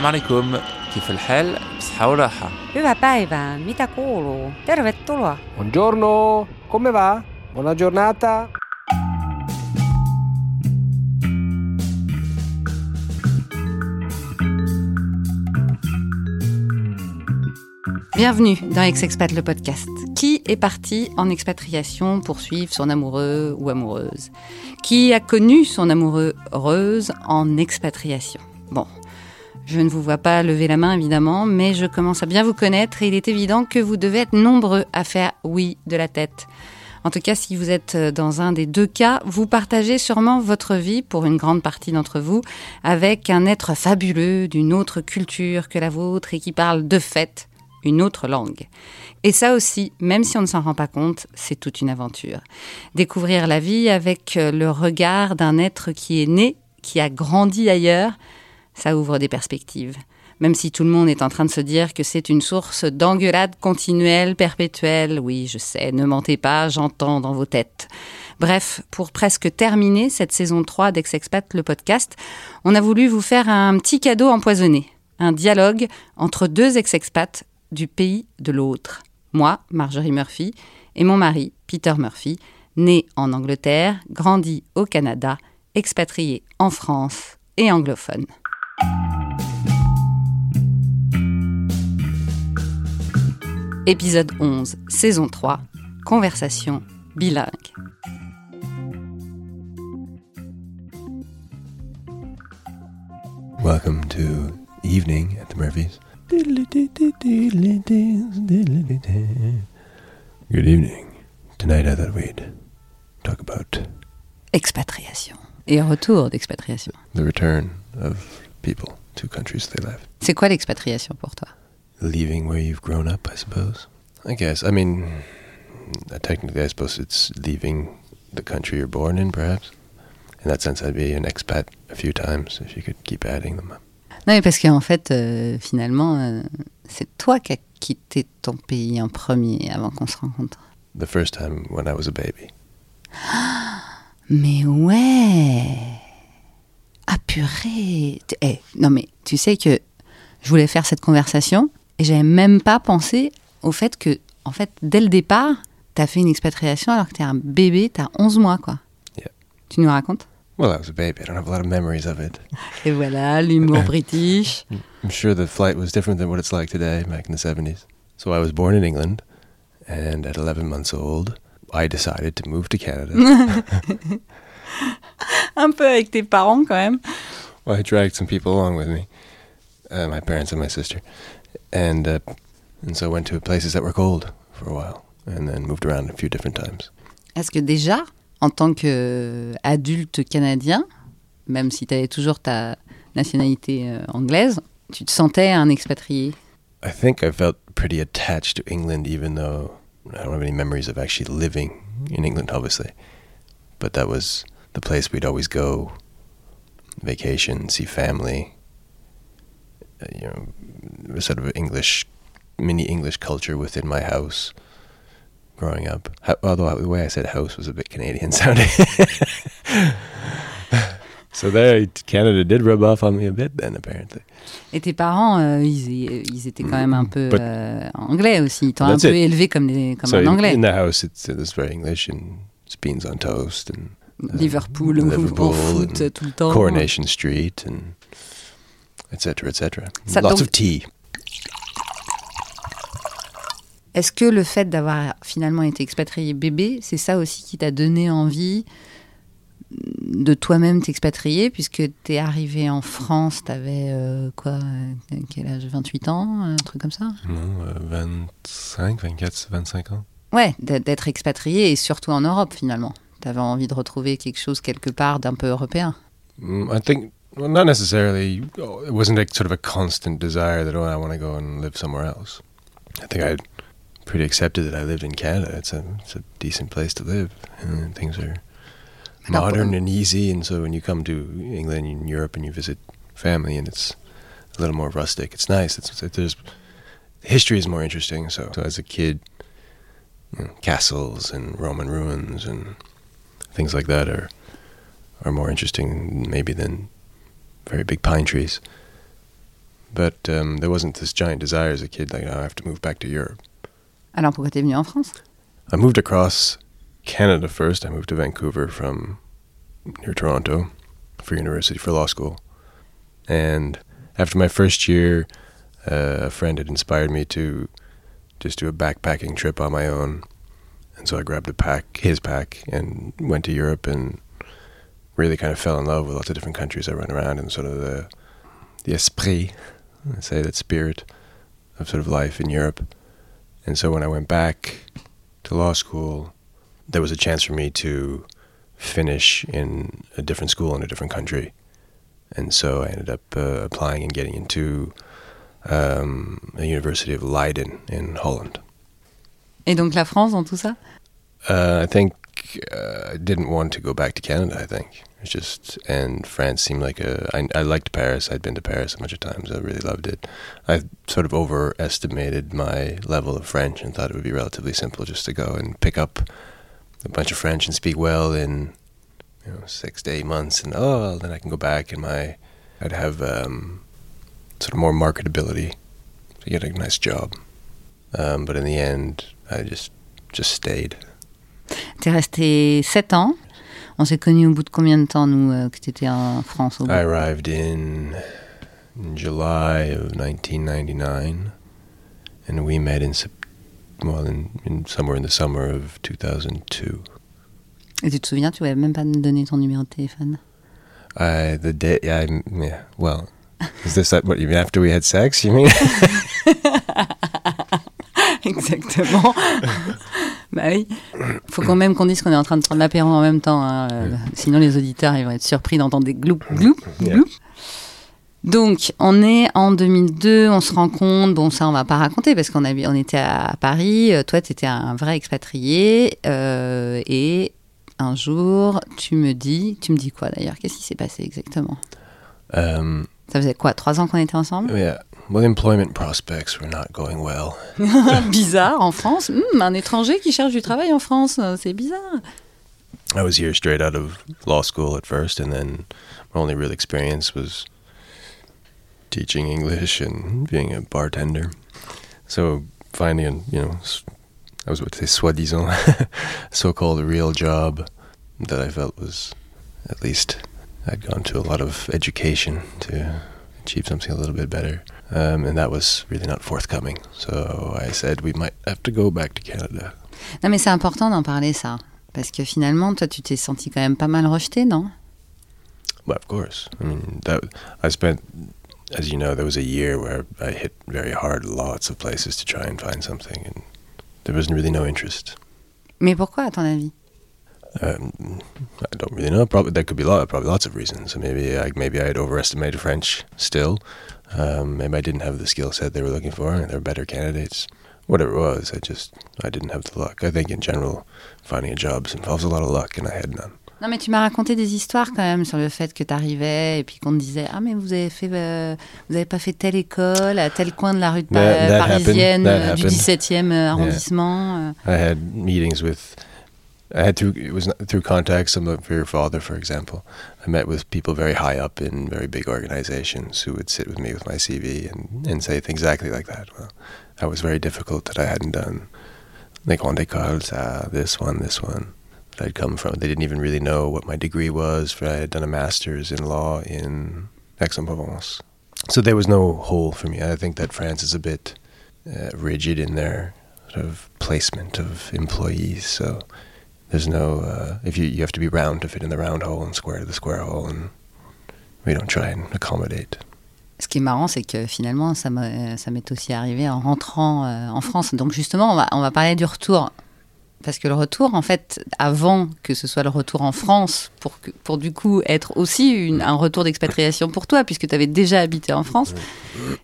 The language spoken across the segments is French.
السلام عليكم كيف الحال؟ بصحة وراحة Hyvää päivää, mitä kuuluu? Tervetuloa. Buongiorno, come va? Buona giornata. Bienvenue dans Ex-Expat le podcast. Qui est parti en expatriation pour suivre son amoureux ou amoureuse Qui a connu son amoureux heureuse en expatriation Bon, je ne vous vois pas lever la main évidemment, mais je commence à bien vous connaître et il est évident que vous devez être nombreux à faire oui de la tête. En tout cas, si vous êtes dans un des deux cas, vous partagez sûrement votre vie, pour une grande partie d'entre vous, avec un être fabuleux d'une autre culture que la vôtre et qui parle de fait une autre langue. Et ça aussi, même si on ne s'en rend pas compte, c'est toute une aventure. Découvrir la vie avec le regard d'un être qui est né, qui a grandi ailleurs, ça ouvre des perspectives. Même si tout le monde est en train de se dire que c'est une source d'engueulade continuelle, perpétuelle, oui, je sais, ne mentez pas, j'entends dans vos têtes. Bref, pour presque terminer cette saison 3 d'Ex-Expat, le podcast, on a voulu vous faire un petit cadeau empoisonné. Un dialogue entre deux ex-expats du pays de l'autre. Moi, Marjorie Murphy, et mon mari, Peter Murphy, né en Angleterre, grandi au Canada, expatrié en France et anglophone. Épisode 11, saison 3, conversation bilingue. Welcome to evening at the Murphys. Good evening. Tonight I thought we'd talk about Expatriation. Et retour d'expatriation. the return of people to countries they left. C'est quoi l'expatriation pour toi? Leaving where you've grown up, I suppose? I guess. I mean, uh, technically, I suppose it's leaving the country you're born in, perhaps. In that sense, I'd be an expat a few times if you could keep adding them up. Non, mais parce qu'en fait, euh, finalement, euh, c'est toi qui as quitté ton pays en premier avant qu'on se rencontre. The first time when I was a baby. Mais ouais Ah purée Tu- eh, Non mais tu sais que je voulais faire cette conversation et j'avais même pas pensé au fait que, en fait, dès le départ, t'as fait une expatriation alors que t'es un bébé, t'as 11 mois, quoi. Yeah. Tu nous racontes? Well, I was a baby. I don't have a lot of memories of it. Et voilà, l'humour british. I'm sure the flight was different than what it's like today back in the 70s. So I was born in England, and at 11 months old, I decided to move to Canada. Un peu avec tes parents quand même. well, I dragged some people along with me, uh, my parents and my sister, and uh, and so I went to places that were cold for a while, and then moved around a few different times. Est-ce que déjà, en tant qu'adulte canadien, même si tu avais toujours ta nationalité euh, anglaise, tu te sentais un expatrié I think I felt pretty attached to England, even though I don't have any memories of actually living in England, obviously. But that was the place we'd always go, vacation, see family. Uh, you know, sort of English, mini English culture within my house growing up. Ho- Although the way I said house was a bit Canadian sounding. so there, Canada did rub off on me a bit then, apparently. Et tes parents, euh, ils, ils étaient quand même un peu euh, anglais aussi. Ils t'ont un peu élevé comme, des, comme so un in- anglais. in the house, it's, it's very English and it's beans on toast and Liverpool, ou Liverpool en foot and tout le temps. Coronation Street and etc. etc. Ça, Lots donc- of tea. Est-ce que le fait d'avoir finalement été expatrié bébé, c'est ça aussi qui t'a donné envie de toi-même t'expatrier puisque t'es arrivé en France, t'avais euh, quoi, euh, quel âge 28 ans, un truc comme ça? Non, euh, 25, 24, 25 ans. Ouais, d'être d'être expatrié et surtout en Europe finalement. T'avais envie de retrouver quelque chose quelque part d'un peu européen. Mm, I think, well, not necessarily. It wasn't a sort of a constant desire that oh, I want to go and live somewhere else. I think I pretty accepted that I lived in Canada. It's a it's a decent place to live, and things are modern and easy. And so when you come to England and Europe and you visit family, and it's a little more rustic, it's nice. It's, it's there's history is more interesting. So, so as a kid, you know, castles and Roman ruins and things like that are are more interesting maybe than very big pine trees. But um, there wasn't this giant desire as a kid, like, oh, I have to move back to Europe. Alors pourquoi t'es venu en France I moved across Canada first. I moved to Vancouver from near Toronto for university, for law school. And after my first year, uh, a friend had inspired me to just do a backpacking trip on my own. And so I grabbed a pack, his pack, and went to Europe and really kind of fell in love with lots of different countries I ran around and sort of the, the esprit, I say that spirit of sort of life in Europe. And so when I went back to law school, there was a chance for me to finish in a different school in a different country. And so I ended up uh, applying and getting into um, the University of Leiden in Holland. Et donc la France dans tout ça Uh, I think uh, I didn't want to go back to Canada. I think it's just and France seemed like a. I, I liked Paris. I'd been to Paris a bunch of times. I really loved it. I sort of overestimated my level of French and thought it would be relatively simple just to go and pick up a bunch of French and speak well in you know six to eight months, and oh, then I can go back and my I'd have um, sort of more marketability to get a nice job. Um, but in the end, I just just stayed. T'es resté 7 ans. On s'est connus au bout de combien de temps, nous, euh, que t'étais en France au bout? I arrived in, in July of 1999, and we met in well, in, in somewhere in the summer of 2002. Et tu te souviens, tu m'avais même pas donné ton numéro de téléphone? I the day I yeah well, is this what you mean after we had sex? You mean? Exactement. bah oui. Faut quand même qu'on dise qu'on est en train de prendre l'apéro en même temps. hein, euh, Sinon, les auditeurs ils vont être surpris d'entendre des gloup, gloup, gloup. Donc, on est en 2002, on se rend compte, bon, ça, on va pas raconter parce qu'on on était à Paris. euh, Toi, tu étais un vrai expatrié. euh, et un jour, tu me dis, tu me dis quoi d'ailleurs? Qu'est-ce qui s'est passé exactement? Ça faisait quoi Trois ans qu'on était ensemble? yeah. Well, employment prospects were not going well. Bizarre en France. Hmm, un étranger qui cherche du travail en France, euh, c'est bizarre. I was here straight out of law school at first, and then my only real experience was teaching English and being a bartender. So finding, you know, I was what they soi-disant, so-called real job that I felt was at least I'd gone to a lot of education to achieve something a little bit better. Um, and that was really not forthcoming. So I said we might have to go back to Canada. Non, mais c'est important d'en parler, ça. Parce que finalement, toi, tu t'es senti quand même pas mal rejeté, non? Well, of course. I mean, that I spent, as you know, there was a year where I hit very hard, lots of places to try and find something, and there was really no interest. Mais pourquoi, à ton avis? Um, I don't really know. Probably there could be lot, probably lots of reasons. Maybe I maybe I had overestimated French still. Um, maybe I didn't have the skill set they were looking for. There were better candidates. Whatever it was, I just I didn't have the luck. I think in general, finding a job involves a lot of luck, and I had none. Non, mais tu m'as raconté des histoires quand même sur le fait que tu arrivais et puis qu'on te disait Ah, mais vous avez fait, euh, vous avez pas fait telle école à tel coin de la rue de That- that parisienne happened. Euh, du happened. 17e euh, arrondissement. euh. I had meetings with. I had through it was through contacts. Of your father, for example. I met with people very high up in very big organizations who would sit with me with my CV and, and say things exactly like that. Well, that was very difficult that I hadn't done. Like on écoles, uh, this one, this one. That I'd come from. They didn't even really know what my degree was. For I had done a master's in law in Aix-en-Provence. So there was no hole for me. I think that France is a bit uh, rigid in their sort of placement of employees. So there's no uh, if you you have to be round to fit in the round hole and square to the square hole, and we don't try and accommodate. Ce qui est marrant, c'est que finalement, ça m'est aussi arrivé en rentrant euh, en France. Donc justement, on va, parler du retour. Parce que le retour, en fait, avant que ce soit le retour en France, pour, du coup être aussi un retour d'expatriation pour toi, puisque tu avais déjà habité en France,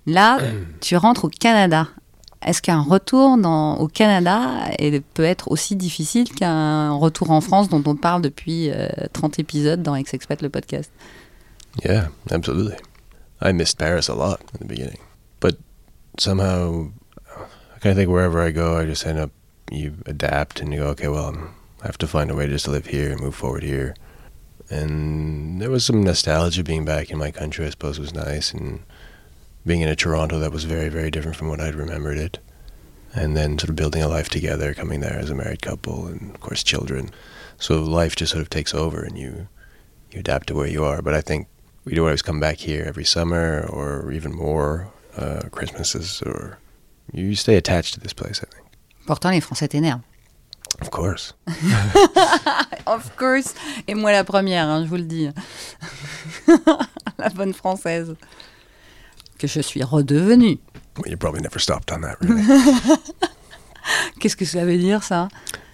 là, tu rentres au Canada. Est-ce qu'un retour dans, au Canada peut être aussi difficile qu'un retour en France dont on parle depuis euh, 30 épisodes dans Ex-Expat, le podcast? Yeah, absolutely. I missed Paris a lot in the beginning, but somehow I kind of think wherever I go, I just end up you adapt and you go, okay, well, I have to find a way just to live here and move forward here. And there was some nostalgia being back in my country. I suppose was nice, and being in a Toronto that was very, very different from what I'd remembered it. And then sort of building a life together, coming there as a married couple, and of course children. So life just sort of takes over, and you you adapt to where you are. But I think we do always come back here every summer, or even more uh, Christmases, or you stay attached to this place. I think. Pourtant, les Français t'énervent. Of course. Of course. Et moi la première, hein, je vous le dis. la bonne française. Que je suis redevenue. Well, you probably never stopped on that, really. Qu'est-ce que ça veut dire ça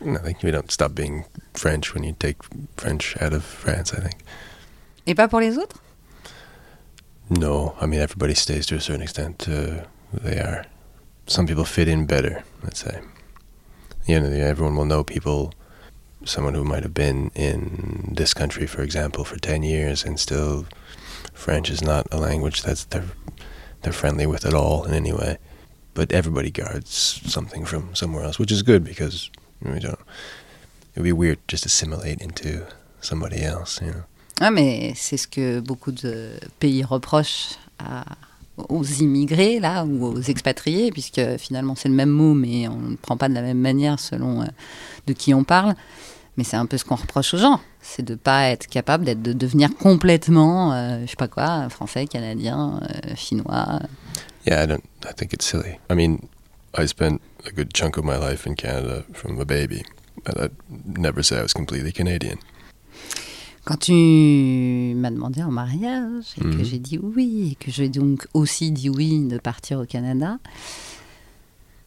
I think you don't stop being French when you take French out of France. I think. Et pas pour les autres No, I mean everybody stays to a certain extent to who they are. Some people fit in better, let's say. You know, everyone will know people, someone who might have been in this country, for example, for ten years, and still French is not a language that's they're they're friendly with at all in any way. But everybody guards something from somewhere else, which is good because we don't. It would be weird just assimilate into somebody else, you know. Ah, mais c'est ce que beaucoup de pays reprochent à- aux immigrés, là, ou aux expatriés, puisque finalement c'est le même mot, mais on ne le prend pas de la même manière selon euh, de qui on parle. Mais c'est un peu ce qu'on reproche aux gens, c'est de pas être capable d'être, de devenir complètement, euh, je sais pas quoi, français, canadien, euh, chinois. Yeah, I don't. I think it's silly. I mean, I spent a good chunk of my life in Canada from a baby, but I'd never say I was completely Canadian. Quand tu m'as demandé en mariage et que Mhm. j'ai dit oui, et que j'ai donc aussi dit oui de partir au Canada,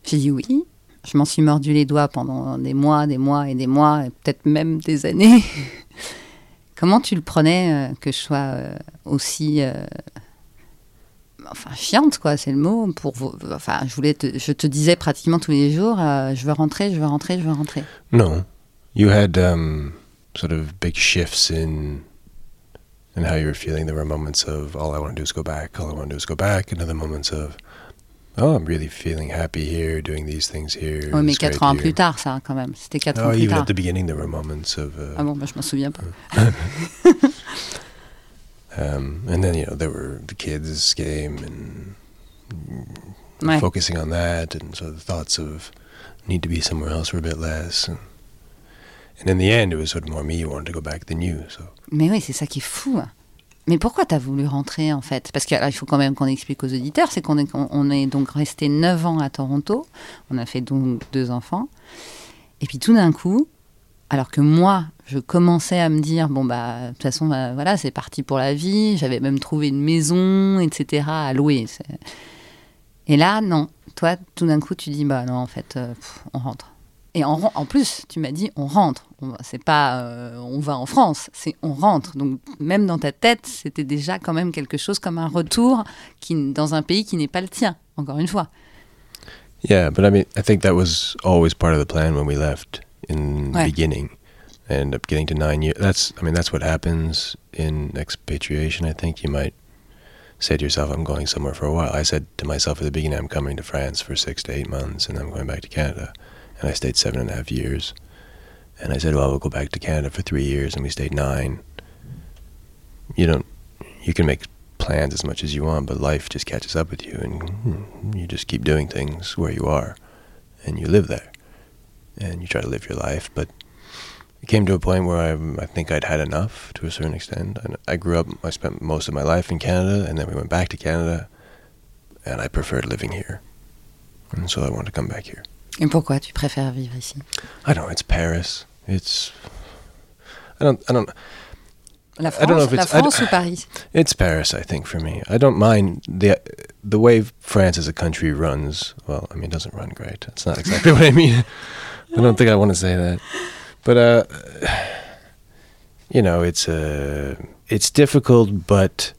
j'ai dit oui. Je m'en suis mordu les doigts pendant des mois, des mois et des mois, et peut-être même des années. Comment tu le prenais euh, que je sois euh, aussi, euh, enfin chiante quoi, c'est le mot. Pour, enfin, je voulais, te- je te disais pratiquement tous les jours, je veux rentrer, je veux rentrer, je veux rentrer. No, you had um, sort of big shifts in in how you were feeling. There were moments of all I want to do is go back. All I want to do is go back. And other moments of oh, I'm really feeling happy here, doing these things here. Oui, mais quatre ans here. plus tard, ça quand même. C'était quatre Oh, ans plus even tard. at the beginning, there were moments of. Uh, Ah bon, bah, je m'en souviens pas. Um, and then you know there were the kids' game and Ouais. focusing on that, and so the thoughts of need to be somewhere else were a bit less. And, and in the end, it was sort of more me who wanted to go back than you. So Mais oui, c'est ça qui est fou. hein. Mais pourquoi t'as voulu rentrer en fait? Parce qu'il faut quand même qu'on explique aux auditeurs, c'est qu'on est, on est donc resté 9 ans à Toronto, on a fait donc deux enfants, et puis tout d'un coup, alors que moi, je commençais à me dire, bon bah, de toute façon, bah, voilà, c'est parti pour la vie, j'avais même trouvé une maison, etc., à louer. Et là, non, toi, tout d'un coup, tu dis, bah non, en fait, euh, on rentre. Et en, en plus, tu m'as dit, on rentre. C'est pas, euh, on va en France, c'est on rentre. Donc même dans ta tête, c'était déjà quand même quelque chose comme un retour qui, dans un pays qui n'est pas le tien. Encore une fois. yeah, but I mean, I think that was always part of the plan when we left in the beginning. And up getting to nine years. That's I mean that's what happens in expatriation. I think you might say to yourself, "I'm going somewhere for a while." I said to myself at the beginning, "I'm coming to France for six to eight months, and I'm going back to Canada." And I stayed seven and a half years. And I said, "Well, we'll go back to Canada for three years," and we stayed nine. You don't. You can make plans as much as you want, but life just catches up with you, and hmm, you just keep doing things where you are, and you live there, and you try to live your life. But it came to a point where I, I think I'd had enough to a certain extent. And I grew up. I spent most of my life in Canada, and then we went back to Canada, and I preferred living here, and so I wanted to come back here. Et pourquoi tu préfères vivre ici I don't know. It's Paris. It's. I don't. I don't. La I don't know France, if la it's- I ou Paris It's Paris, I think, for me. I don't mind the the way France as a country runs. Well, I mean, it doesn't run great. That's not exactly what I mean. I don't think I want to say that, but uh, you know, it's uh, it's difficult, but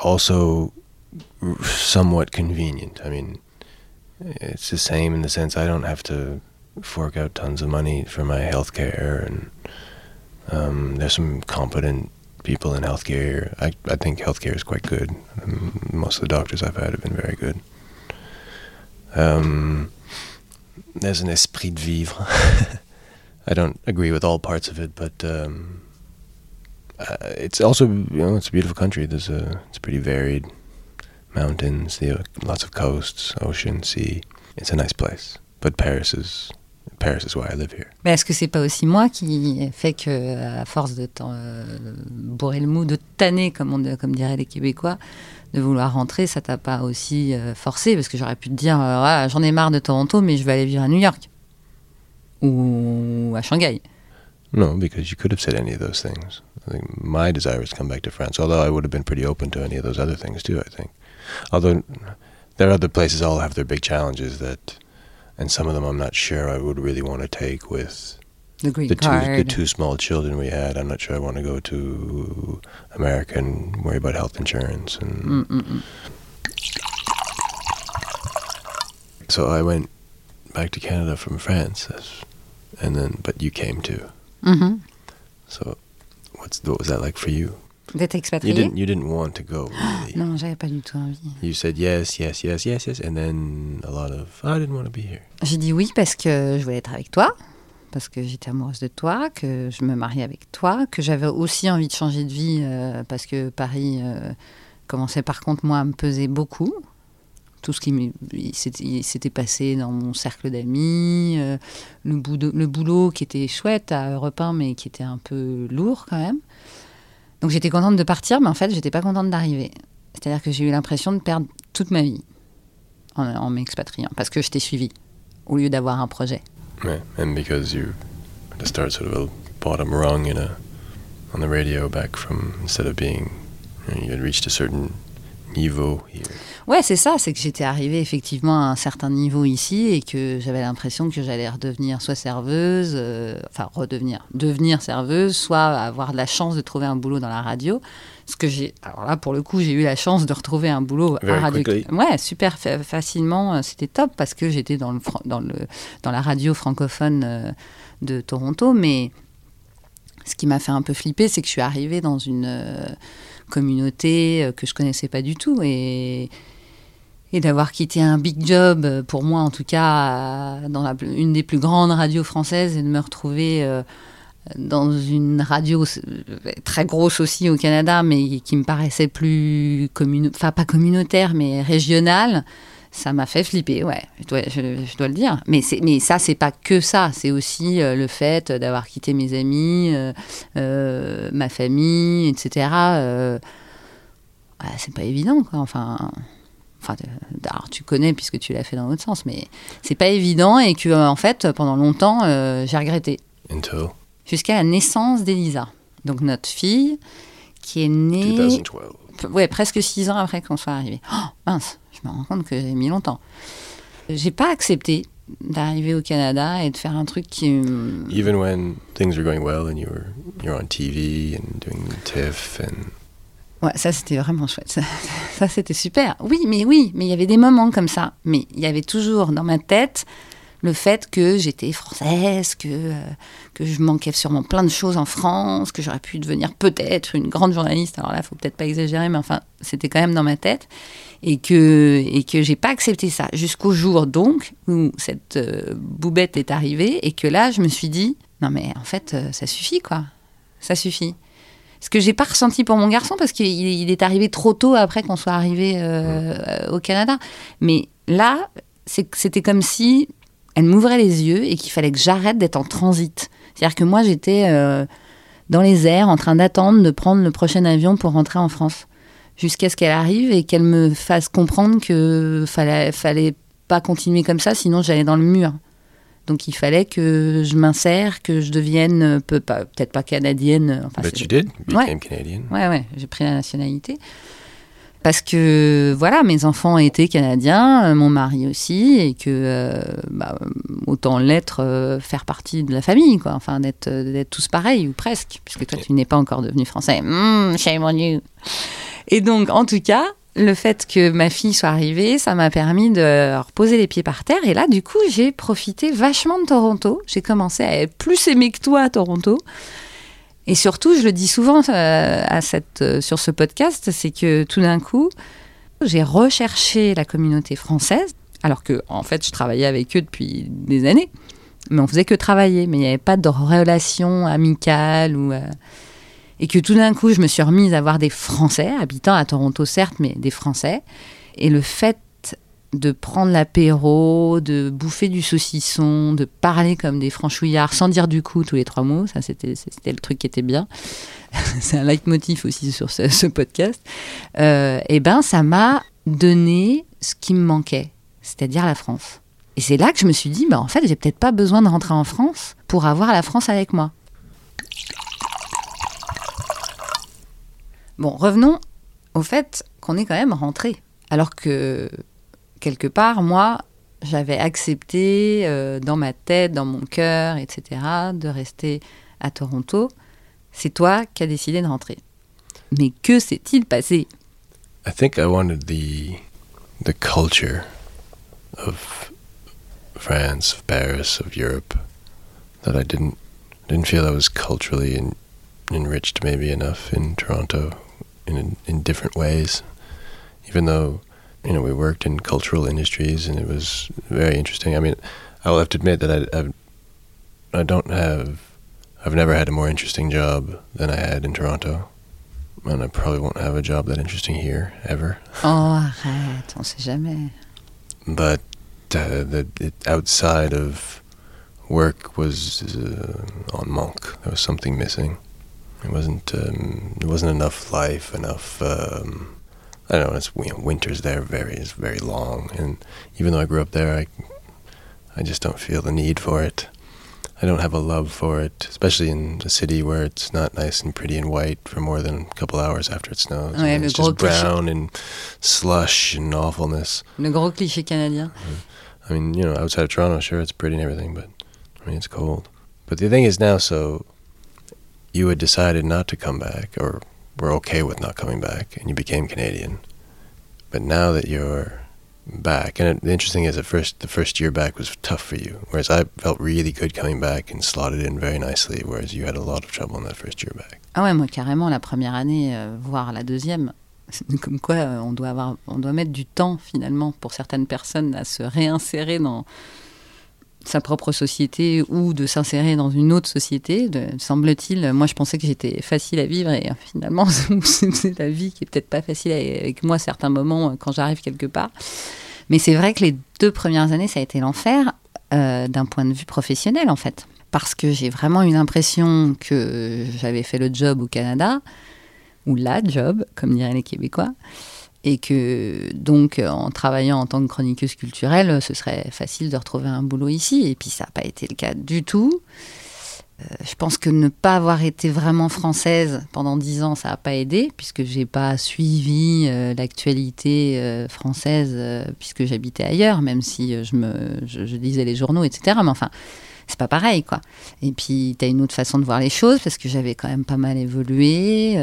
also somewhat convenient. I mean, it's the same in the sense I don't have to fork out tons of money for my health care, and um, there's some competent people in healthcare. I, I think healthcare is quite good. Um, most of the doctors I've had have been very good. Um, there's an esprit de vivre. I don't agree with all parts of it, but um, uh, it's also you know it's a beautiful country. There's a it's pretty varied. Mountains, the, lots of coasts, ocean, sea. It's a nice place. But Paris is Paris is why I live here. Mais est-ce que c'est pas aussi moi qui fait que, à force de euh, bourrer le mou, de tanner, comme, on, comme diraient les Québécois, de vouloir rentrer, ça t'a pas aussi euh, forcé? Parce que j'aurais pu te dire, euh, Ah, j'en ai marre de Toronto, mais je vais aller vivre à New York. Ou à Shanghai. No, because you could have said any of those things. I think my desire is to come back to France, although I would have been pretty open to any of those other things too, I think. Although there are other places all have their big challenges that, and some of them I'm not sure I would really want to take with The green the two, the two small children we had. I'm not sure I want to go to America and worry about health insurance. And Mm, mm, mm. so I went back to Canada from France, and then, but you came too. Mhm. So what's, what was that like for you? D'être You expatrié didn't, you didn't want to go really. Non, j'avais pas du tout envie. You said yes, yes, yes, yes, yes, and then a lot of I didn't want to be here. J'ai dit oui parce que je voulais être avec toi, parce que j'étais amoureuse de toi, que je me mariais avec toi, que j'avais aussi envie de changer de vie euh, parce que Paris euh, commençait par contre moi à me peser beaucoup. Tout ce qui s'était passé dans mon cercle d'amis, euh, le, boulot, le boulot qui était chouette à Europe 1, mais qui était un peu lourd quand même. Donc j'étais contente de partir, mais en fait j'étais pas contente d'arriver. C'est-à-dire que j'ai eu l'impression de perdre toute ma vie en, en m'expatriant, parce que je t'ai suivi au lieu d'avoir un projet. Yeah, and because you start sort of a bottom rung in a on the radio back from instead of being you, know, you had reached a certain niveau here. Ouais, c'est ça, c'est que j'étais arrivée effectivement à un certain niveau ici et que j'avais l'impression que j'allais redevenir soit serveuse, euh, enfin redevenir, devenir serveuse, soit avoir de la chance de trouver un boulot dans la radio. Ce que j'ai, alors là pour le coup, j'ai eu la chance de retrouver un boulot Very à radio. quickly. Ouais, super fa- facilement, euh, c'était top parce que j'étais dans le dans le dans la radio francophone euh, de Toronto, mais ce qui m'a fait un peu flipper, c'est que je suis arrivée dans une communauté que je connaissais pas du tout et et d'avoir quitté un big job, euh, pour moi en tout cas, euh, dans une des plus grandes radios françaises et de me retrouver euh, dans une radio très grosse aussi au Canada, mais qui me paraissait plus enfin pas communautaire, mais régionale, ça m'a fait flipper, ouais, je dois, le dire. Mais, mais ça, c'est pas que ça, c'est aussi le fait d'avoir quitté mes amis, ma famille, etc. Ouais, c'est pas évident, quoi. Enfin, enfin, alors tu connais puisque tu l'as fait dans l'autre sens, mais c'est pas évident et que euh, en fait, pendant longtemps, euh, j'ai regretté Until jusqu'à la naissance d'Elisa, donc notre fille qui est née 2012. p- ouais, presque six ans après qu'on soit arrivé. Oh, mince, je me rends compte que j'ai mis longtemps. J'ai pas accepté d'arriver au Canada et de faire un truc qui. Even when things were going well and you were you're on TV and doing TIFF and Ouais, ça c'était vraiment chouette. Ça, c'était super. Oui, mais oui, mais il y avait des moments comme ça. Mais il y avait toujours dans ma tête le fait que j'étais française, que, euh, que je manquais sûrement plein de choses en France, que j'aurais pu devenir peut-être une grande journaliste. Alors là, faut peut-être pas exagérer, mais enfin, c'était quand même dans ma tête. Et que, et que j'ai pas accepté ça. Jusqu'au jour donc où cette euh, boubette est arrivée et que là, je me suis dit, non mais en fait, euh, ça suffit quoi. Ça suffit. Ce que j'ai pas ressenti pour mon garçon parce qu'il il est arrivé trop tôt après qu'on soit arrivé euh, au Canada. Mais là, c'était comme si elle m'ouvrait les yeux et qu'il fallait que j'arrête d'être en transit. C'est-à-dire que moi, j'étais euh, dans les airs en train d'attendre de prendre le prochain avion pour rentrer en France. Jusqu'à ce qu'elle arrive et qu'elle me fasse comprendre que fallait, fallait pas continuer comme ça, sinon j'allais dans le mur. Donc il fallait que je m'insère, que je devienne euh, peu- peut-être pas canadienne. Enfin, but you did Ouais. Canadian. Ouais, ouais, j'ai pris la nationalité. Parce que, voilà, mes enfants étaient canadiens, euh, mon mari aussi, et que, euh, bah, autant l'être, euh, faire partie de la famille, quoi. Enfin, d'être euh, d'être tous pareils, ou presque, puisque toi, tu n'es pas encore devenu français. Mmh, shame on you. Et donc, en tout cas, le fait que ma fille soit arrivée, ça m'a permis de reposer les pieds par terre. Et là, du coup, j'ai profité vachement de Toronto. J'ai commencé à plus aimer que toi à Toronto. Et surtout, je le dis souvent euh, euh, sur ce podcast, c'est que tout d'un coup, j'ai recherché la communauté française, alors que en fait, je travaillais avec eux depuis des années, mais on faisait que travailler, mais il n'y avait pas de relation amicale ou euh, et que tout d'un coup, je me suis remise à voir des Français habitant à Toronto, certes, mais des Français. Et le fait de prendre l'apéro, de bouffer du saucisson, de parler comme des franchouillards sans dire du coup tous les trois mots, ça c'était le truc qui était bien. C'est un leitmotiv aussi sur ce, podcast. Euh, et ben ça m'a donné ce qui me manquait, c'est-à-dire la France. Et c'est là que je me suis dit, bah en fait j'ai peut-être pas besoin de rentrer en France pour avoir la France avec moi. Bon, revenons au fait qu'on est quand même rentré. Alors que quelque part, moi, j'avais accepté euh, dans ma tête, dans mon cœur, etc., de rester à Toronto. C'est toi qui as décidé de rentrer. Mais que s'est-il passé? Culture France, Paris, Toronto in in different ways. Even though you know we worked in cultural industries and it was very interesting. I mean, I'll have to admit that I I've, I don't have I've never had a more interesting job than I had in Toronto. And I probably won't have a job that interesting here ever. Oh, arrête, on sait jamais. but uh, the it, outside of work was uh, on Monk. There was something missing. It wasn't. Um, it wasn't enough life. Enough. Um, I don't know. It's you know, winters there very is very long, and even though I grew up there, I I just don't feel the need for it. I don't have a love for it, especially in a city where it's not nice and pretty and white for more than a couple hours after it snows. Ouais, and it's just cliché. brown and slush and awfulness. Le gros cliché canadien. I mean, you know, outside of Toronto, sure, it's pretty and everything, but I mean, it's cold. But the thing is now, so you had decided not to come back, or were okay with not coming back, and you became Canadian. But now that you're back, and it, the interesting is, at first, the first year back was tough for you, whereas I felt really good coming back and slotted in very nicely, whereas you had a lot of trouble in that first year back. Ah ouais, moi carrément la première année, euh, voire la deuxième. Comme quoi, euh, on doit avoir, on doit mettre du temps finalement pour certaines personnes à se réinsérer dans sa propre société ou de s'insérer dans une autre société. Semble-t-il, moi je pensais que j'étais facile à vivre et euh, finalement c'est la vie qui est peut-être pas facile avec moi à certains moments euh, quand j'arrive quelque part. Mais c'est vrai que les deux premières années ça a été l'enfer euh, d'un point de vue professionnel en fait. Parce que j'ai vraiment eu l'impression que j'avais fait le job au Canada, ou la job, comme diraient les Québécois, et que donc en travaillant en tant que chroniqueuse culturelle, ce serait facile de retrouver un boulot ici. Et puis ça n'a pas été le cas du tout. Euh, je pense que ne pas avoir été vraiment française pendant dix ans, ça n'a pas aidé, puisque j'ai pas suivi euh, l'actualité euh, française, puisque j'habitais ailleurs, même si je, je, je lisais les journaux, etc. Mais enfin, c'est pas pareil, quoi. Et puis, tu as une autre façon de voir les choses, parce que j'avais quand même pas mal évolué.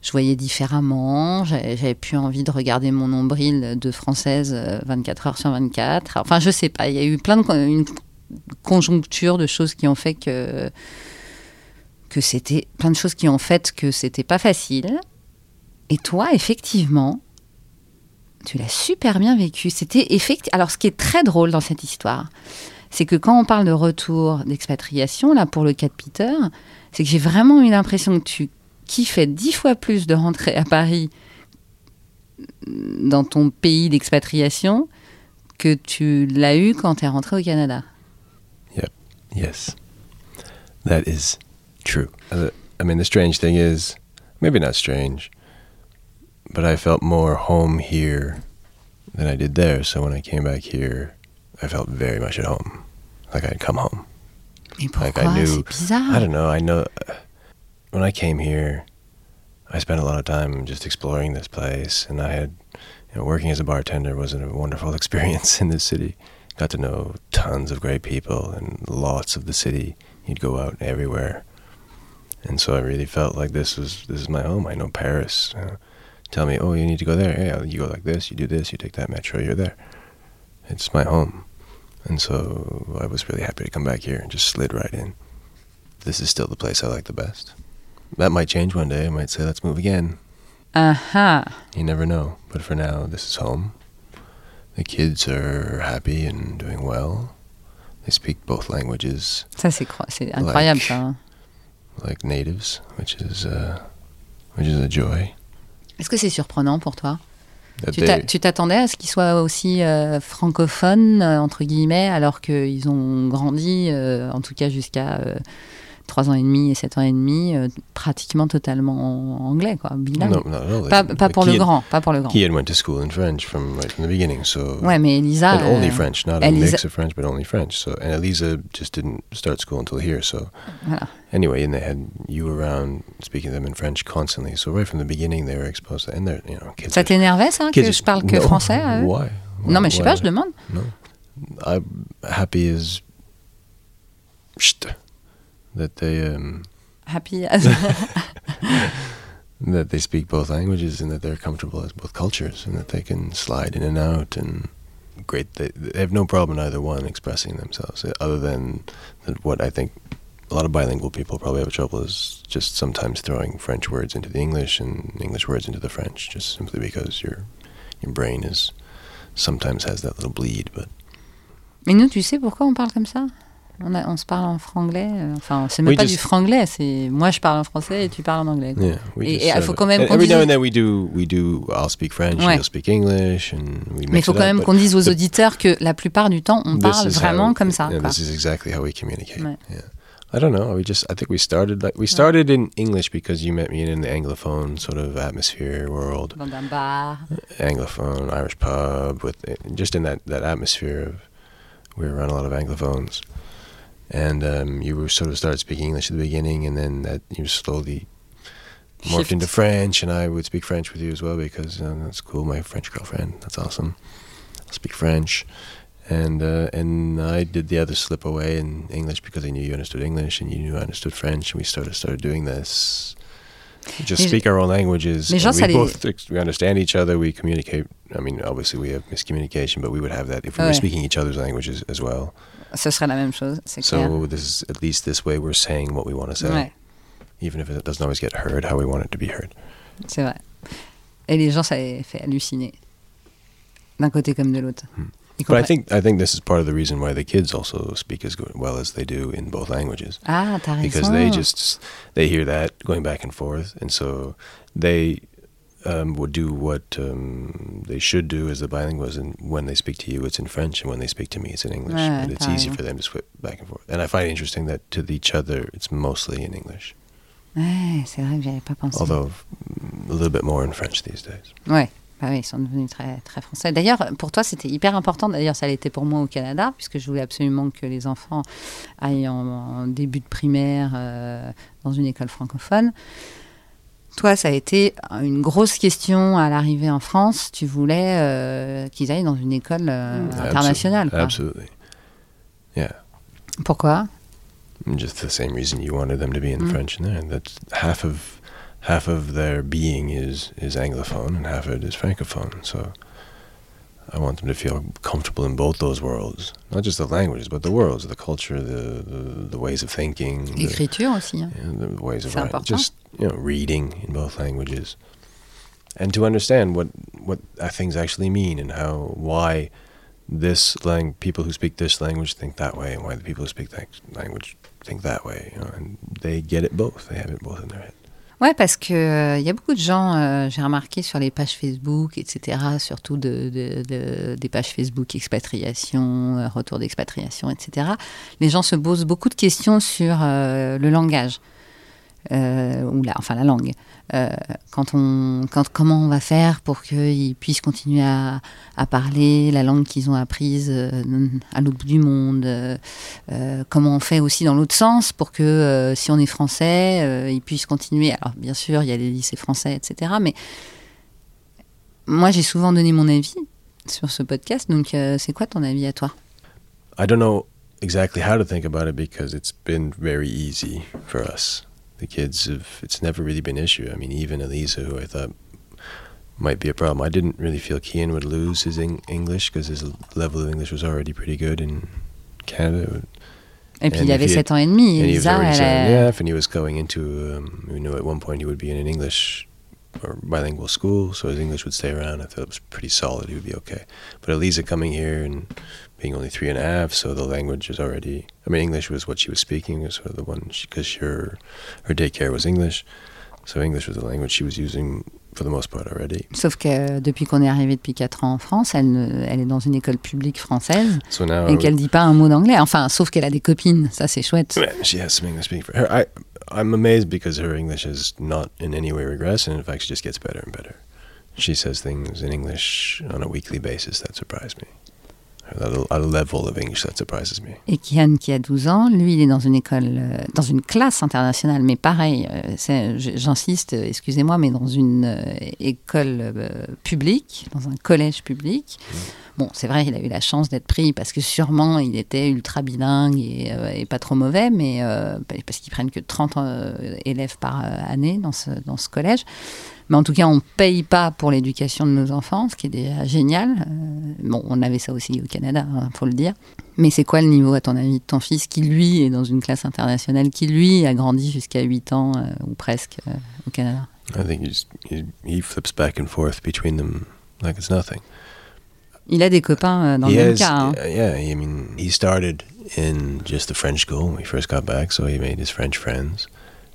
Euh, je voyais différemment. J'avais plus envie de regarder mon nombril de française euh, 24 heures sur 24. Enfin, je sais pas. Il y a eu plein de une conjoncture de choses qui ont fait que que c'était plein de choses qui ont fait que c'était pas facile. Et toi, effectivement, tu l'as super bien vécu. C'était. Alors, ce qui est très drôle dans cette histoire, c'est que quand on parle de retour d'expatriation, là, pour le cas de Peter, c'est que j'ai vraiment eu l'impression que tu kiffais dix fois plus de rentrer à Paris dans ton pays d'expatriation que tu l'as eu quand tu es rentré au Canada? Yes, that is true. Uh, I mean, the strange thing is, maybe not strange, but I felt more home here than I did there. So when I came back here, I felt very much at home, like I'd come home. Mais Like pourquoi? I knew- C'est bizarre. I don't know. I know when I came here, I spent a lot of time just exploring this place, and I had, you know, working as a bartender was a wonderful experience in this city. Got to know tons of great people and lots of the city. You'd go out everywhere, and so I really felt like this was this is my home. I know Paris. Uh, tell me, oh, you need to go there. Yeah, you go like this. You do this. You take that metro. You're there. It's my home, and so I was really happy to come back here and just slid right in this is still the place I like the best. That might change one day. I might say, let's move again. Ah ah. You never know. But for now, this is home. The kids are happy and doing well. They speak both languages Ça, c'est c'est incroyable, Like- ça. hein. like natives, which is uh, which is a joy. Est-ce que c'est surprenant pour toi? Tu t'a- tu t'attendais à ce qu'ils soient aussi euh, francophones, euh, entre guillemets, alors qu'ils ont grandi, euh, en tout cas jusqu'à euh, 3 ans et demi et 7 ans et demi, euh, pratiquement totalement en anglais, quoi, bilingue. no, at all. Pas, pas pour le grand, pas pour le grand. Kian went to school in French from right from the beginning, so Ouais, mais Elisa... and only euh, French, not a Elisa- mix of French, but only French. So and Elisa just didn't start school until here. So Voilà. anyway, and they had you around speaking to them in French constantly. So right from the beginning, they were exposed to, and they're you know kids. Ça t'énervait, ça, que je parle que No. français à eux Why? Why- Non, mais je sais pas, je demande. No, I'm happy as Psht. That they um, Happy as... that they speak both languages and that they're comfortable as both cultures and that they can slide in and out and great. They, they have no problem in either one expressing themselves. uh, Other than that, what I think a lot of bilingual people probably have trouble is just sometimes throwing French words into the English and English words into the French, just simply because your your brain is sometimes has that little bleed. But Mais nous, tu sais pourquoi on parle comme ça on, a- on se parle en franglais. euh, Enfin, c'est même We pas just- du franglais, c'est moi je parle en français et tu parles en anglais. yeah, Et- et il faut quand même qu'on every dise- now and then we do we do. I'll speak French, Ouais. you'll speak English, and we Mais il faut quand up, même qu'on dise aux the- auditeurs que la plupart du temps, on parle vraiment how- comme ça. Yeah, this is exactly how we communicate. Ouais. Yeah. I don't know. We just I think we started like we started in English because you met me in the anglophone sort of atmosphere world, Dans un bar. anglophone Irish pub with just in that that atmosphere of we were around a lot of anglophones, and um, you were sort of started speaking English at the beginning, and then that you slowly morphed Shift. into French, and I would speak French with you as well because uh, that's cool. My French girlfriend, that's awesome. I speak French, and uh, and I did the other slip away in English because I knew you understood English and you knew I understood French, and we started started doing this. We just Les- speak our own languages. les gens, we les- both ex- we understand each other. We communicate. I mean, obviously we have miscommunication, but we would have that if we were speaking each other's languages as well. Ce serait la même chose, c'est clair. So this is at least this way we're saying what we want to say, Ouais, even if it doesn't always get heard how we want it to be heard. c'est vrai. Et les gens, ça les fait halluciner. D'un côté comme de l'autre. Hmm. But I think I think this is part of the reason why the kids also speak as good, well as they do in both languages. Ah, t'as raison. because they just they hear that going back and forth, and so they um, would do what um, they should do as the bilinguals. And when they speak to you, it's in French, and when they speak to me, it's in English. Ouais, and it's easy raison. for them to switch back and forth. And I find it interesting that to each other, it's mostly in English, Ouais, c'est vrai que j'avais pas pensé. although a little bit more in French these days. Ouais, bah oui, ils sont devenus très, très français. D'ailleurs, pour toi, c'était hyper important. D'ailleurs, ça l'était pour moi au Canada, puisque je voulais absolument que les enfants aillent en, en début de primaire euh, dans une école francophone. Toi, ça a été une grosse question à l'arrivée en France. Tu voulais euh, qu'ils aillent dans une école euh, Absol- internationale. quoi. Absolutely. Yeah. Pourquoi? Just the same reason you wanted them to be in Mm. French in there. That's half of half of their being is is anglophone and half of it is francophone. So I want them to feel comfortable in both those worlds, not just the languages, but the worlds, the culture, the the, the ways of thinking, L'écriture aussi. hein. yeah, the ways of C'est writing, important. just you know, reading in both languages, and to understand what what things actually mean and how why this lang people who speak this language think that way, and why the people who speak that language think that way. You know, and they get it both. They have it both in their head. Ouais, parce que euh, il y a beaucoup de gens, euh, j'ai remarqué sur les pages Facebook, etc., surtout de, de- de- des pages Facebook expatriation, euh, retour d'expatriation, etc. Les gens se posent beaucoup de questions sur euh, le langage, euh, ou la, enfin la langue. Euh, quand on, quand, comment on va faire pour qu'ils puissent continuer à, parler la langue qu'ils ont apprise euh, à l'autre bout du monde Comment on fait aussi dans l'autre sens pour que si on est français, ils puissent continuer Alors bien sûr, il y a les lycées français, etc. Mais moi, j'ai souvent donné mon avis sur ce podcast. Donc, c'est quoi ton avis à toi? I don't know exactly how to think about it because it's been very easy for us. The kids have, it's never really been an issue. I mean, even Elisa, who I thought might be a problem, I didn't really feel Kian would lose his Eng- English because his level of English was already pretty good in Canada. Et puis, And il avait he 7 ans et demi. Elisa, elle seven and est- half, and he was going into, um, we knew at one point he would be in an English or bilingual school, so his English would stay around. I thought it was pretty solid. He would be okay. But Elisa coming here and being only three and a half, so the language is already. I mean, English was what she was speaking, was sort of the one because her her daycare was English, so English was the language she was using for the most part already. Sauf que euh, depuis qu'on est arrivé depuis 4 ans en France, elle, ne- elle est dans une école publique française So now et qu'elle dit pas un mot d'anglais. Enfin, sauf qu'elle a des copines, ça c'est chouette. she has some English speaking for her. I, I'm amazed because her English has not in any way regressed, and in fact, she just gets better and better. She says things in English on a weekly basis that surprise me. Kian, qui a 12 ans, lui, il est dans une école, euh, dans une classe internationale, mais pareil, euh, j'insiste, excusez-moi, mais dans une euh, école publique, dans un collège public. Bon, c'est vrai, il a eu la chance d'être pris parce que sûrement il était ultra bilingue et, euh, et pas trop mauvais, mais euh, parce qu'ils prennent que 30 euh, élèves par année dans ce, dans ce collège. Mais en tout cas, on ne paye pas pour l'éducation de nos enfants, ce qui est déjà génial. Euh, bon, on avait ça aussi au Canada, il faut le dire. Mais c'est quoi le niveau, à ton avis, de ton fils qui, lui, est dans une classe internationale, qui, lui, a grandi jusqu'à 8 ans, euh, ou presque, euh, au Canada? I think he's, he, he flips back and forth between them like it's nothing. Il a des copains dans he le même has, cas. hein. uh, yeah. I mean, he started in just the French school when he first got back, so he made his French friends,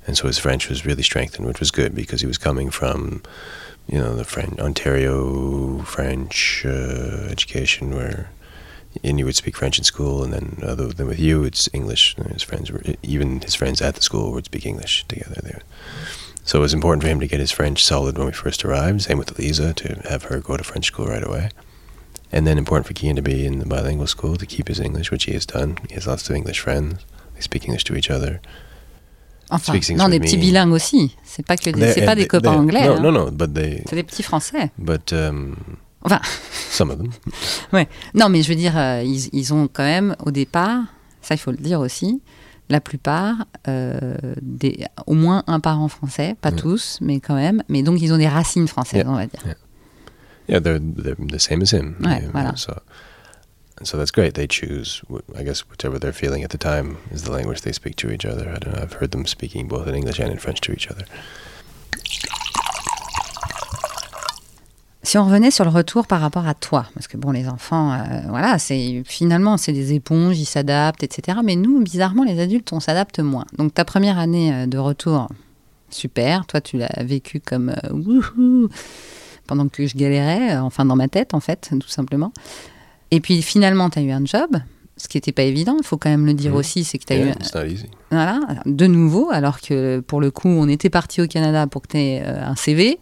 and so his French was really strengthened, which was good because he was coming from, you know, the French Ontario French uh, education where. And you would speak French in school, and then other than with you, it's English. And his friends, were, even his friends at the school, would speak English together. There, so it was important for him to get his French solid when we first arrived. Same with Lisa to have her go to French school right away. And then important for Kian to be in the bilingual school to keep his English, which he has done. He has lots of English friends. They speak English to each other. Enfin, non, des petits me. bilingues aussi. C'est pas que des, They- c'est pas des copains anglais. No, hein. no, no. But they, C'est des petits français. but um, Enfin, some of them. non, mais je veux dire, euh, ils, ils ont quand même, au départ, ça il faut le dire aussi, la plupart, euh, des, au moins un parent français, pas Ouais. tous, mais quand même. Mais donc ils ont des racines françaises, Yeah. on va dire. Yeah, they're they're the same as him. Ouais, Yeah, voilà. So, and so that's great. They choose, I guess, whichever they're feeling at the time is the language they speak to each other. I don't know. I've heard them speaking both in English and in French to each other. Si on revenait sur le retour par rapport à toi, parce que bon, les enfants, euh, voilà, c'est finalement c'est des éponges, ils s'adaptent, etc. Mais nous, bizarrement, les adultes, on s'adapte moins. Donc ta première année euh, de retour, super. Toi, tu l'as vécu comme euh, wouhou, pendant que je galérais, euh, enfin dans ma tête, en fait, tout simplement. Et puis finalement, tu as eu un job, ce qui n'était pas évident. Il faut quand même le dire Mhm. aussi, c'est que tu as Yeah, eu easy. voilà, de nouveau, alors que pour le coup, on était parti au Canada pour que tu aies euh, un CV.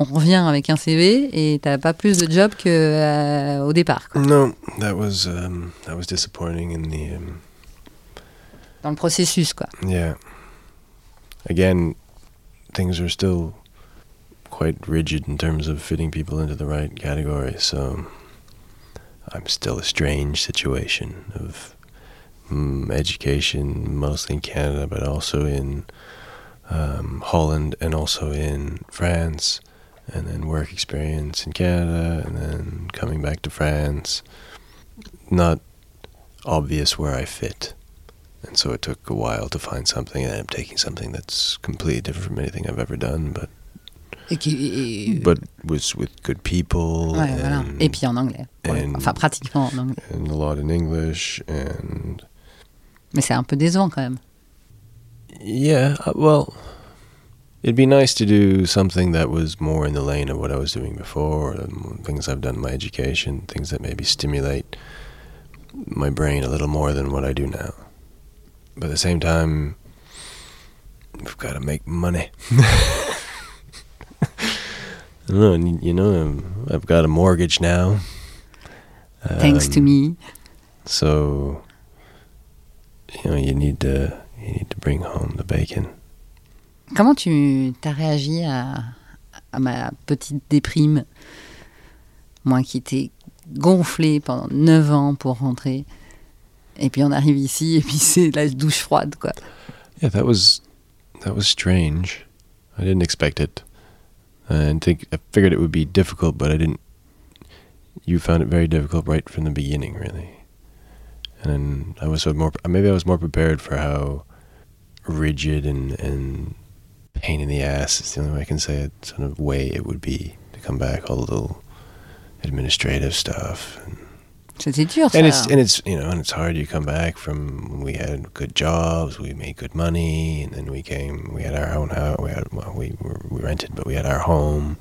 On revient avec un CV et t'as pas plus de job que euh, au départ. quoi. No, that was um, that was disappointing in the um, Dans le processus, quoi. Yeah. Again, things are still quite rigid in terms of fitting people into the right category, so I'm still a strange situation of mm, education, mostly in Canada, but also in um, Holland and also in France, and then work experience in Canada, and then coming back to France. Not obvious where I fit. And so it took a while to find something, and I'm taking something that's completely different from anything I've ever done, but Et, qui, et- but was with good people ouais, voilà. and, et puis en anglais. And- Enfin, pratiquement en anglais. and a lot in English and Mais c'est un peu décevant quand même. yeah, uh, well, it'd be nice to do something that was more in the lane of what I was doing before, things I've done in my education, things that maybe stimulate my brain a little more than what I do now. But at the same time, we've got to make money. I don't know, and, you know, um, I've got a mortgage now. Thanks to Um, me. So, you know, you need to you need to bring home the bacon. Comment tu as réagi à, à ma petite déprime? Moi qui t'ai gonflé pendant 9 ans pour rentrer. Et puis on arrive ici et puis c'est la douche froide, quoi. Yeah, that was that was strange. I didn't expect it. I think I figured it would be difficult, but I didn't. You found it very difficult right from the beginning, really. And I was sort of more. Maybe I was more prepared for how rigid and and pain in the ass is the only way I can say it. Sort of way it would be to come back, all the little administrative stuff and C'était dur, ça. and it's and it's you know and it's hard. You come back from we had good jobs, we made good money, and then we came. We had our own house. We had well, we were, we rented, but we had our home,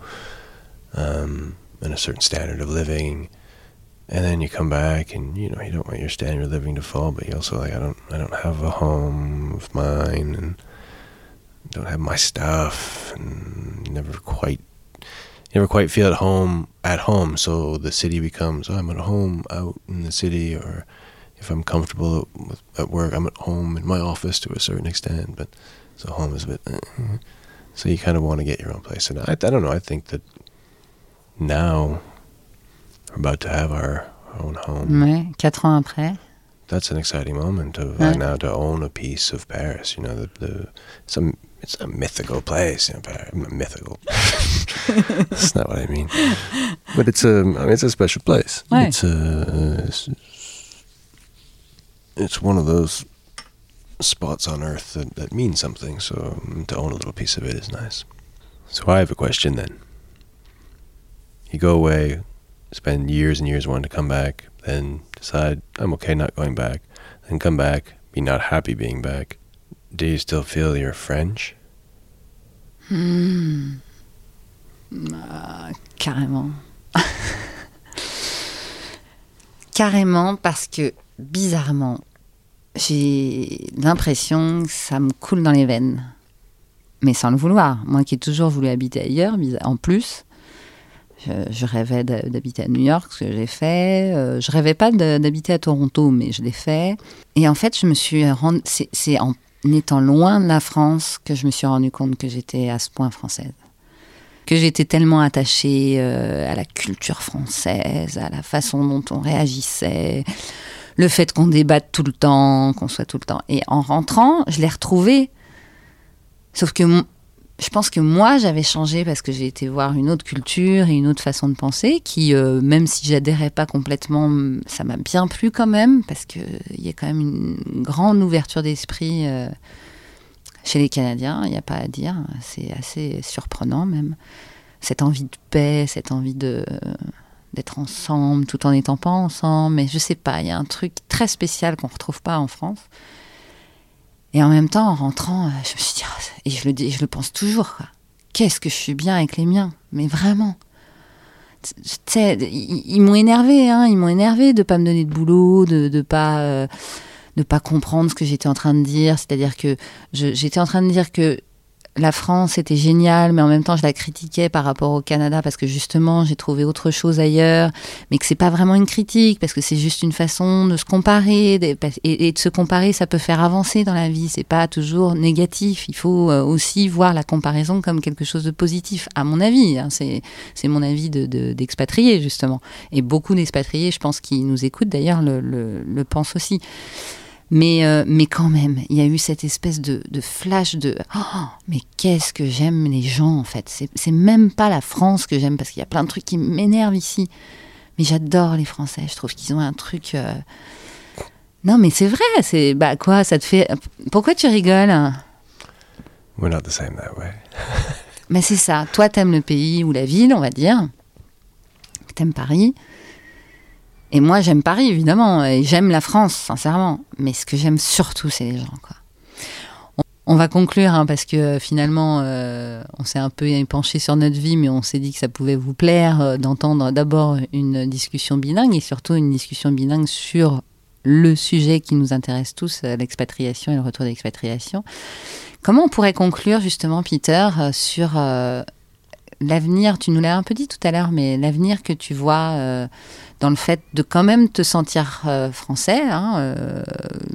um, and a certain standard of living. And then you come back, and you know you don't want your standard of living to fall, but you also like I don't I don't have a home of mine, and don't have my stuff, and never quite never quite feel at home at home. So the city becomes oh, I'm at home out in the city, or if I'm comfortable with, at work, I'm at home in my office to a certain extent. But so home is a bit. uh, so you kind of want to get your own place, and I, I don't know. I think that now we're about to have our own home. Ouais, quatre ans après. That's an exciting moment of Ouais. uh, now to own a piece of Paris. You know, the, the a it's a mythical place. You know, Paris, mythical. That's not what I mean. But it's a I mean, it's a special place. Ouais. It's a it's, it's one of those spots on Earth that, that means something. So um, to own a little piece of it is nice. So I have a question then. You go away, spend years and years wanting to come back, then decide I'm okay not going back, then come back, be not happy being back. Do you still feel you're French? Hmm. Ah, carrément. carrément parce que bizarrement, j'ai l'impression que ça me coule dans les veines. Mais sans le vouloir. Moi qui ai toujours voulu habiter ailleurs, en plus, je, rêvais d'habiter à New York, ce que j'ai fait. Euh, je rêvais pas d'habiter à Toronto, mais je l'ai fait. Et en fait, je me suis rendu. Étant loin de la France que je me suis rendu compte que j'étais à ce point française. Que j'étais tellement attachée euh, à la culture française, à la façon dont on réagissait, le fait qu'on débatte tout le temps, qu'on soit tout le temps. Et en rentrant, je l'ai retrouvé. Sauf que je pense que moi, j'avais changé parce que j'ai été voir une autre culture et une autre façon de penser qui, euh, même si j'adhérais pas complètement, ça m'a bien plu quand même parce qu'il y a quand même une grande ouverture d'esprit euh, chez les Canadiens, il n'y a pas à dire. C'est assez surprenant même. Cette envie de paix, cette envie d'être ensemble tout en n'étant pas ensemble. Mais je sais pas, il y a un truc très spécial qu'on retrouve pas en France. Et en même temps, en rentrant, je me suis et je le, dis, je le pense toujours, qu'est-ce que je suis bien avec les miens, mais vraiment. Ils, ils m'ont énervé, hein, ils m'ont énervé de pas me donner de boulot, de de pas euh, de pas comprendre ce que j'étais en train de dire. C'est-à-dire que j'étais en train de dire que la France était géniale, mais en même temps je la critiquais par rapport au Canada parce que justement j'ai trouvé autre chose ailleurs, mais que c'est pas vraiment une critique parce que c'est juste une façon de se comparer et, de se comparer, ça peut faire avancer dans la vie. C'est pas toujours négatif. Il faut euh, aussi voir la comparaison comme quelque chose de positif, à mon avis. hein. C'est c'est mon avis de- de- d'expatrié justement, et beaucoup d'expatriés, je pense, qui nous écoutent d'ailleurs le, le, le pensent aussi. Mais, euh, mais quand même, il y a eu cette espèce de, de flash de Oh, mais qu'est-ce que j'aime les gens en fait. C'est même pas la France que j'aime parce qu'il y a plein de trucs qui m'énervent ici. Mais j'adore les Français. Je trouve qu'ils ont un truc. euh, Non, mais c'est vrai. C'est bah quoi Ça te fait. Pourquoi tu rigoles We're not the same that way. Mais c'est ça. Toi, t'aimes le pays ou la ville, on va dire. T'aimes Paris. Et moi, j'aime Paris, évidemment. Et j'aime la France, sincèrement. Mais ce que j'aime surtout, c'est les gens, quoi. On- va conclure, hein, parce que finalement, euh, on s'est un peu penché sur notre vie, mais on s'est dit que ça pouvait vous plaire euh, d'entendre d'abord une discussion bilingue et surtout une discussion bilingue sur le sujet qui nous intéresse tous, euh, l'expatriation et le retour d'expatriation. Comment on pourrait conclure justement, Peter, sur l'avenir Tu nous l'as un peu dit tout à l'heure, mais l'avenir que tu vois euh, dans le fait de quand même te sentir euh, français. hein, euh,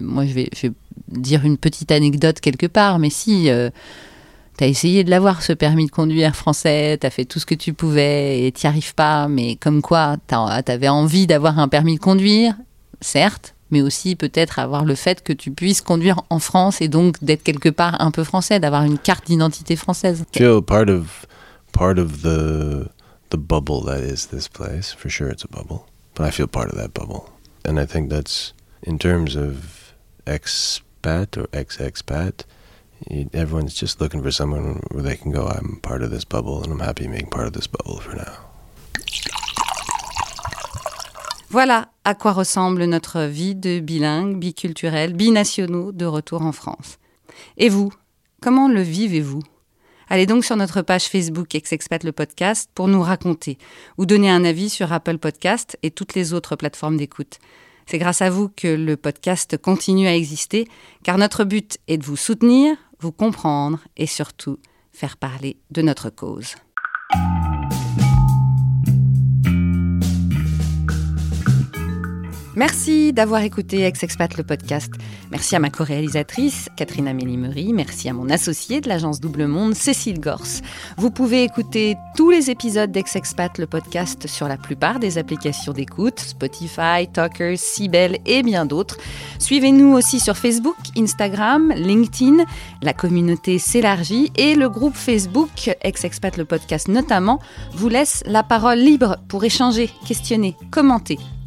moi, je vais, dire une petite anecdote quelque part, mais si tu as essayé de l'avoir, ce permis de conduire français, tu as fait tout ce que tu pouvais et tu arrives pas, mais comme quoi tu avais envie d'avoir un permis de conduire, certes, mais aussi peut-être avoir le fait que tu puisses conduire en France et donc d'être quelque part un peu français, d'avoir une carte d'identité française. part of part of the the bubble that is this place. For sure, it's a bubble, but I feel part of that bubble, and I think that's in terms of expat or ex-expat. Everyone's just looking for someone where they can go. I'm part of this bubble, and I'm happy being part of this bubble for now. Voilà à quoi ressemble notre vie de bilingue, biculturel, binationaux de retour en France. Et vous, comment le vivez-vous Allez donc sur notre page Facebook Ex-Expat le podcast pour nous raconter ou donner un avis sur Apple Podcast et toutes les autres plateformes d'écoute. C'est grâce à vous que le podcast continue à exister, car notre but est de vous soutenir, vous comprendre et surtout faire parler de notre cause. Merci d'avoir écouté Ex-Expat le podcast. Merci à ma co-réalisatrice, Catherine Amélie Mery. Merci à mon associé de l'agence Double Monde, Cécile Gorse. Vous pouvez écouter tous les épisodes d'Ex-Expat le podcast sur la plupart des applications d'écoute, Spotify, Talkers, Sibel et bien d'autres. Suivez-nous aussi sur Facebook, Instagram, LinkedIn. La communauté s'élargit et le groupe Facebook, Ex-Expat le podcast notamment, vous laisse la parole libre pour échanger, questionner, commenter